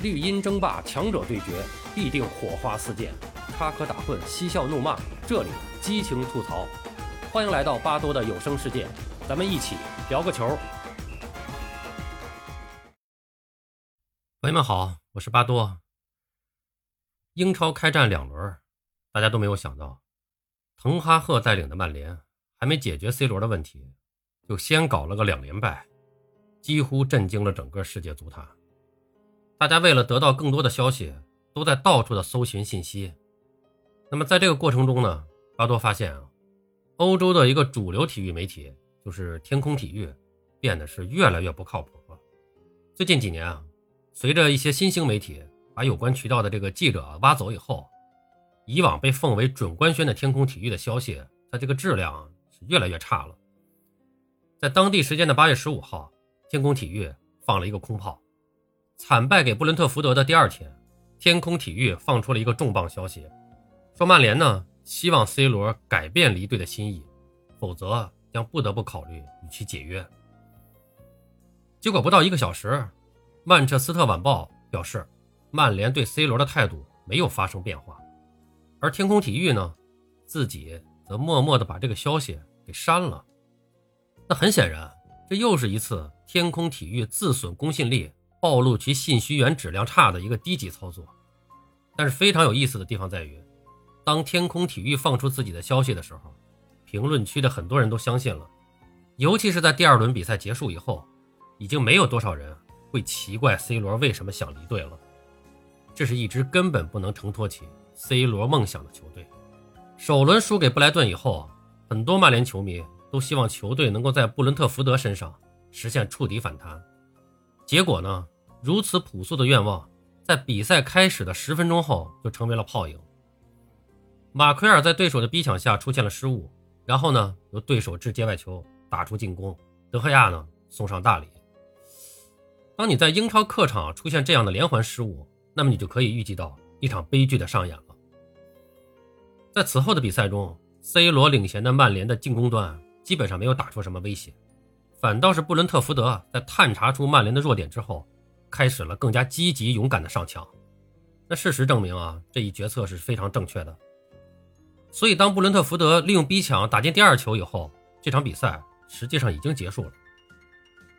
绿茵争霸，强者对决，必定火花四溅，插科打诨，嬉笑怒骂，这里激情吐槽。欢迎来到巴多的有声世界，咱们一起聊个球。朋友们好，我是巴多。英超开战两轮，大家都没有想到，滕哈赫带领的曼联还没解决 C 罗的问题，就先搞了个两连败，几乎震惊了整个世界足坛。大家为了得到更多的消息，都在到处的搜寻信息。那么在这个过程中呢，巴多发现啊，欧洲的一个主流体育媒体就是天空体育，变得是越来越不靠谱了。最近几年啊，随着一些新兴媒体把有关渠道的这个记者挖走以后，以往被奉为准官宣的天空体育的消息，它这个质量是越来越差了。在当地时间的八月十五号，天空体育放了一个空炮。惨败给布伦特福德的第二天，天空体育放出了一个重磅消息，说曼联呢希望 C 罗改变离队的心意，否则将不得不考虑与其解约。结果不到一个小时，曼彻斯特晚报表示，曼联对 C 罗的态度没有发生变化，而天空体育呢，自己则默默地把这个消息给删了。那很显然，这又是一次天空体育自损公信力。暴露其信息源质量差的一个低级操作，但是非常有意思的地方在于，当天空体育放出自己的消息的时候，评论区的很多人都相信了，尤其是在第二轮比赛结束以后，已经没有多少人会奇怪 C 罗为什么想离队了。这是一支根本不能承托起 C 罗梦想的球队。首轮输给布莱顿以后，很多曼联球迷都希望球队能够在布伦特福德身上实现触底反弹。结果呢？如此朴素的愿望，在比赛开始的十分钟后就成为了泡影。马奎尔在对手的逼抢下出现了失误，然后呢，由对手掷界外球打出进攻，德赫亚呢送上大礼。当你在英超客场出现这样的连环失误，那么你就可以预计到一场悲剧的上演了。在此后的比赛中，C 罗领衔的曼联的进攻端基本上没有打出什么威胁。反倒是布伦特福德在探查出曼联的弱点之后，开始了更加积极勇敢的上抢。那事实证明啊，这一决策是非常正确的。所以，当布伦特福德利用逼抢打进第二球以后，这场比赛实际上已经结束了。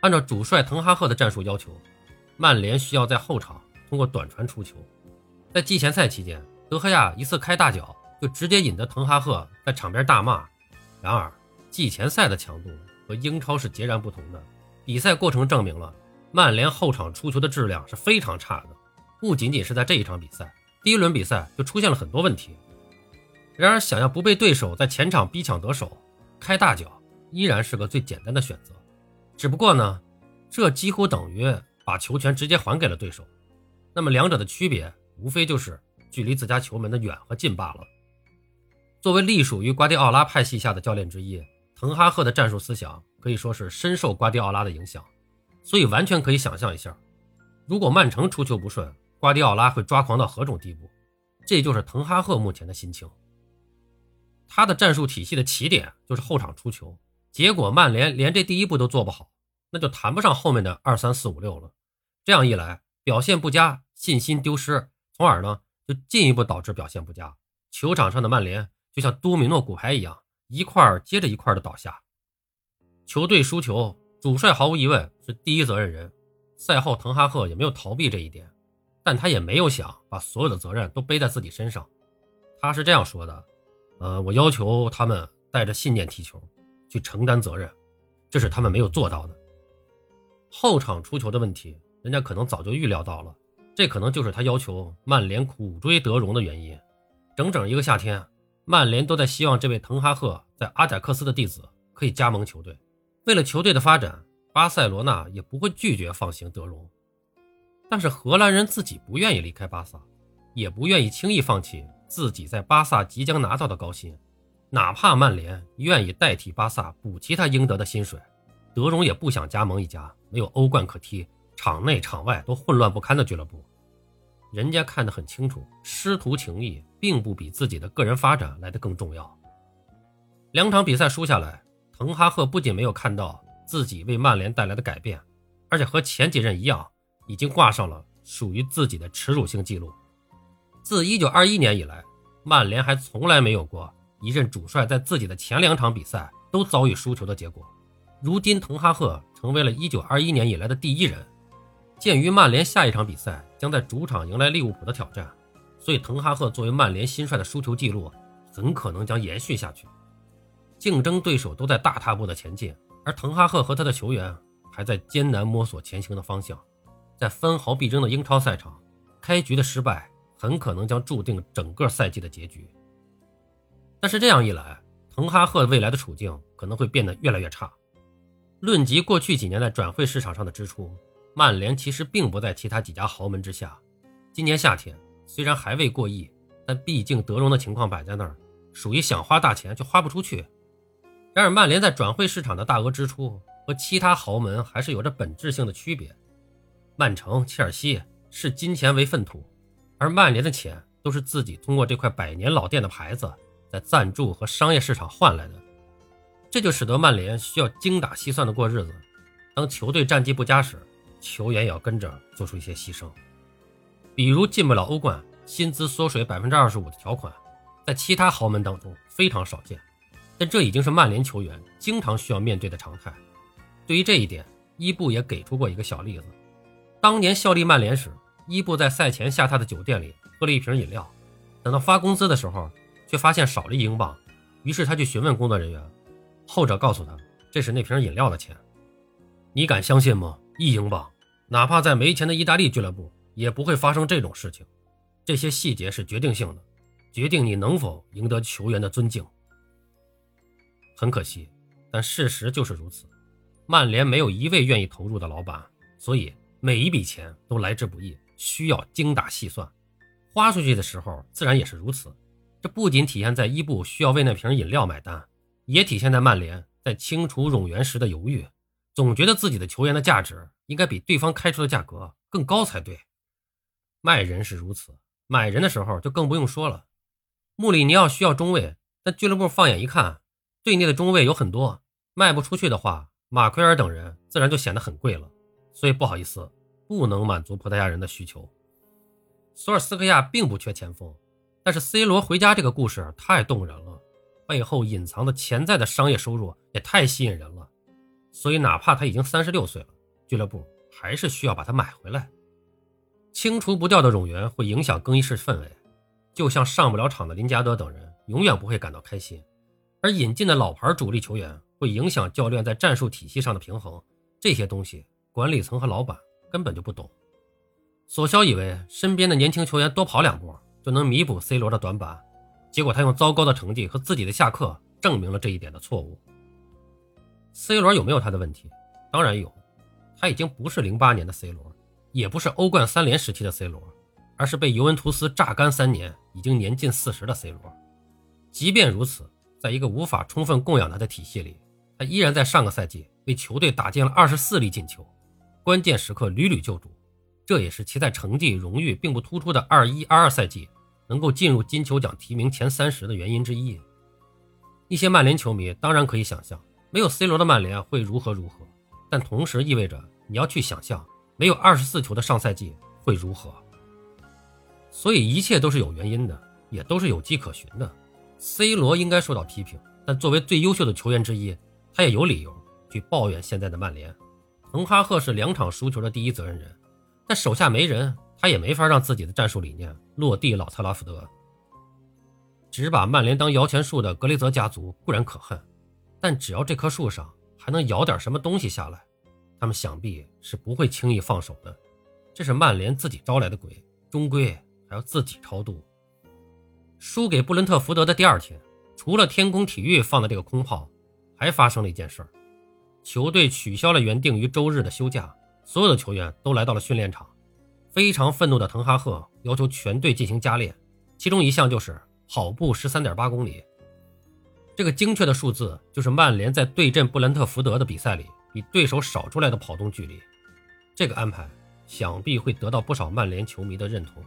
按照主帅滕哈赫的战术要求，曼联需要在后场通过短传出球。在季前赛期间，德赫亚一次开大脚就直接引得滕哈赫在场边大骂。然而，季前赛的强度。和英超是截然不同的。比赛过程证明了，曼联后场出球的质量是非常差的。不仅仅是在这一场比赛，第一轮比赛就出现了很多问题。然而，想要不被对手在前场逼抢得手，开大脚依然是个最简单的选择。只不过呢，这几乎等于把球权直接还给了对手。那么，两者的区别无非就是距离自家球门的远和近罢了。作为隶属于瓜迪奥拉派系下的教练之一。滕哈赫的战术思想可以说是深受瓜迪奥拉的影响，所以完全可以想象一下，如果曼城出球不顺，瓜迪奥拉会抓狂到何种地步。这就是滕哈赫目前的心情。他的战术体系的起点就是后场出球，结果曼联连这第一步都做不好，那就谈不上后面的二三四五六了。这样一来，表现不佳，信心丢失，从而呢就进一步导致表现不佳。球场上的曼联就像多米诺骨牌一样。一块接着一块的倒下，球队输球，主帅毫无疑问是第一责任人。赛后，滕哈赫也没有逃避这一点，但他也没有想把所有的责任都背在自己身上。他是这样说的：“呃，我要求他们带着信念踢球，去承担责任，这是他们没有做到的。后场出球的问题，人家可能早就预料到了，这可能就是他要求曼联苦追德容的原因。整整一个夏天。”曼联都在希望这位滕哈赫在阿贾克斯的弟子可以加盟球队。为了球队的发展，巴塞罗那也不会拒绝放行德容。但是荷兰人自己不愿意离开巴萨，也不愿意轻易放弃自己在巴萨即将拿到的高薪。哪怕曼联愿意代替巴萨补齐他应得的薪水，德容也不想加盟一家没有欧冠可踢、场内场外都混乱不堪的俱乐部。人家看得很清楚，师徒情谊并不比自己的个人发展来得更重要。两场比赛输下来，滕哈赫不仅没有看到自己为曼联带来的改变，而且和前几任一样，已经挂上了属于自己的耻辱性记录。自1921年以来，曼联还从来没有过一任主帅在自己的前两场比赛都遭遇输球的结果。如今，滕哈赫成为了1921年以来的第一人。鉴于曼联下一场比赛将在主场迎来利物浦的挑战，所以滕哈赫作为曼联新帅的输球记录很可能将延续下去。竞争对手都在大踏步的前进，而滕哈赫和他的球员还在艰难摸索前行的方向。在分毫必争的英超赛场，开局的失败。很可能将注定整个赛季的结局。但是这样一来，滕哈赫未来的处境可能会变得越来越差。论及过去几年在转会市场上的支出，曼联其实并不在其他几家豪门之下。今年夏天虽然还未过亿，但毕竟德容的情况摆在那儿，属于想花大钱却花不出去。然而，曼联在转会市场的大额支出和其他豪门还是有着本质性的区别。曼城、切尔西视金钱为粪土。而曼联的钱都是自己通过这块百年老店的牌子，在赞助和商业市场换来的，这就使得曼联需要精打细算的过日子。当球队战绩不佳时，球员也要跟着做出一些牺牲，比如进不了欧冠，薪资缩水百分之二十五的条款，在其他豪门当中非常少见，但这已经是曼联球员经常需要面对的常态。对于这一点，伊布也给出过一个小例子：当年效力曼联时。伊布在赛前下榻的酒店里喝了一瓶饮料，等到发工资的时候，却发现少了一英镑。于是他去询问工作人员，后者告诉他这是那瓶饮料的钱。你敢相信吗？一英镑，哪怕在没钱的意大利俱乐部也不会发生这种事情。这些细节是决定性的，决定你能否赢得球员的尊敬。很可惜，但事实就是如此。曼联没有一位愿意投入的老板，所以每一笔钱都来之不易。需要精打细算，花出去的时候自然也是如此。这不仅体现在伊布需要为那瓶饮料买单，也体现在曼联在清除冗员时的犹豫，总觉得自己的球员的价值应该比对方开出的价格更高才对。卖人是如此，买人的时候就更不用说了。穆里尼奥需要中卫，但俱乐部放眼一看，队内的中卫有很多，卖不出去的话，马奎尔等人自然就显得很贵了。所以不好意思。不能满足葡萄牙人的需求。索尔斯克亚并不缺前锋，但是 C 罗回家这个故事太动人了，背后隐藏的潜在的商业收入也太吸引人了，所以哪怕他已经三十六岁了，俱乐部还是需要把他买回来。清除不掉的冗员会影响更衣室氛围，就像上不了场的林加德等人永远不会感到开心，而引进的老牌主力球员会影响教练在战术体系上的平衡，这些东西管理层和老板。根本就不懂。索肖以为身边的年轻球员多跑两步就能弥补 C 罗的短板，结果他用糟糕的成绩和自己的下课证明了这一点的错误。C 罗有没有他的问题？当然有，他已经不是零八年的 C 罗，也不是欧冠三连时期的 C 罗，而是被尤文图斯榨干三年、已经年近四十的 C 罗。即便如此，在一个无法充分供养他的体系里，他依然在上个赛季为球队打进了二十四粒进球。关键时刻屡屡救主，这也是其在成绩荣誉并不突出的二一二二赛季能够进入金球奖提名前三十的原因之一。一些曼联球迷当然可以想象没有 C 罗的曼联会如何如何，但同时意味着你要去想象没有二十四球的上赛季会如何。所以一切都是有原因的，也都是有迹可循的。C 罗应该受到批评，但作为最优秀的球员之一，他也有理由去抱怨现在的曼联。滕哈赫是两场输球的第一责任人，但手下没人，他也没法让自己的战术理念落地。老特拉福德只把曼联当摇钱树的格雷泽家族固然可恨，但只要这棵树上还能摇点什么东西下来，他们想必是不会轻易放手的。这是曼联自己招来的鬼，终归还要自己超度。输给布伦特福德的第二天，除了天空体育放的这个空炮，还发生了一件事儿。球队取消了原定于周日的休假，所有的球员都来到了训练场。非常愤怒的滕哈赫要求全队进行加练，其中一项就是跑步十三点八公里。这个精确的数字就是曼联在对阵布伦特福德的比赛里比对手少出来的跑动距离。这个安排想必会得到不少曼联球迷的认同，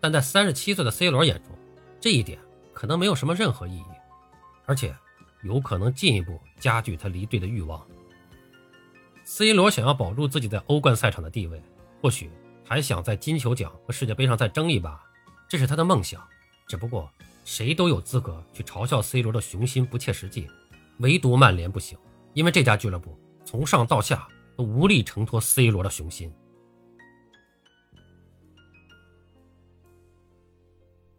但在三十七岁的 C 罗眼中，这一点可能没有什么任何意义，而且有可能进一步加剧他离队的欲望。C 罗想要保住自己在欧冠赛场的地位，或许还想在金球奖和世界杯上再争一把，这是他的梦想。只不过，谁都有资格去嘲笑 C 罗的雄心不切实际，唯独曼联不行，因为这家俱乐部从上到下都无力承托 C 罗的雄心。